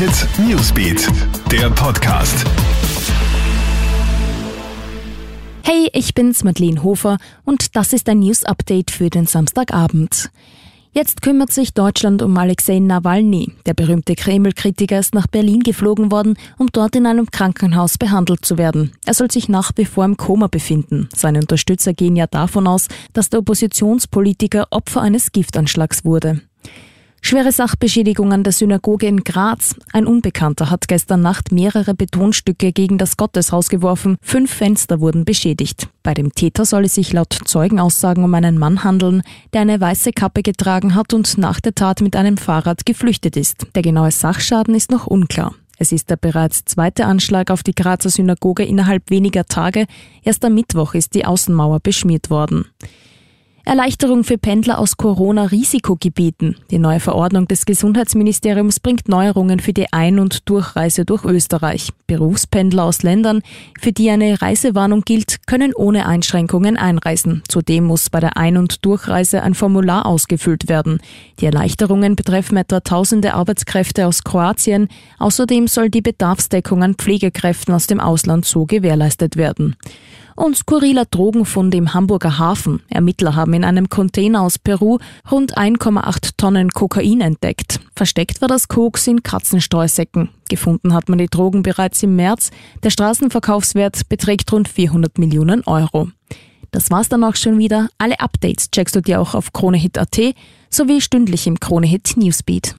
Hit Newsbeat, der Podcast. Hey, ich bin's Madeleine Hofer und das ist ein News Update für den Samstagabend. Jetzt kümmert sich Deutschland um Alexei Nawalny. Der berühmte Kreml-Kritiker ist nach Berlin geflogen worden, um dort in einem Krankenhaus behandelt zu werden. Er soll sich nach wie vor im Koma befinden. Seine Unterstützer gehen ja davon aus, dass der Oppositionspolitiker Opfer eines Giftanschlags wurde. Schwere Sachbeschädigung an der Synagoge in Graz. Ein Unbekannter hat gestern Nacht mehrere Betonstücke gegen das Gotteshaus geworfen. Fünf Fenster wurden beschädigt. Bei dem Täter soll es sich laut Zeugenaussagen um einen Mann handeln, der eine weiße Kappe getragen hat und nach der Tat mit einem Fahrrad geflüchtet ist. Der genaue Sachschaden ist noch unklar. Es ist der bereits zweite Anschlag auf die Grazer Synagoge innerhalb weniger Tage. Erst am Mittwoch ist die Außenmauer beschmiert worden. Erleichterung für Pendler aus Corona-Risikogebieten. Die neue Verordnung des Gesundheitsministeriums bringt Neuerungen für die Ein- und Durchreise durch Österreich. Berufspendler aus Ländern, für die eine Reisewarnung gilt, können ohne Einschränkungen einreisen. Zudem muss bei der Ein- und Durchreise ein Formular ausgefüllt werden. Die Erleichterungen betreffen etwa tausende Arbeitskräfte aus Kroatien. Außerdem soll die Bedarfsdeckung an Pflegekräften aus dem Ausland so gewährleistet werden und skurriler Drogenfund im Hamburger Hafen. Ermittler haben in einem Container aus Peru rund 1,8 Tonnen Kokain entdeckt. Versteckt war das Koks in Katzenstreusäcken. Gefunden hat man die Drogen bereits im März. Der Straßenverkaufswert beträgt rund 400 Millionen Euro. Das war's dann auch schon wieder. Alle Updates checkst du dir auch auf KroneHit.at sowie stündlich im KroneHit Newsbeat.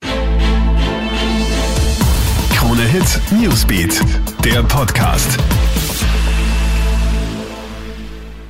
KroneHit Newsbeat, der Podcast.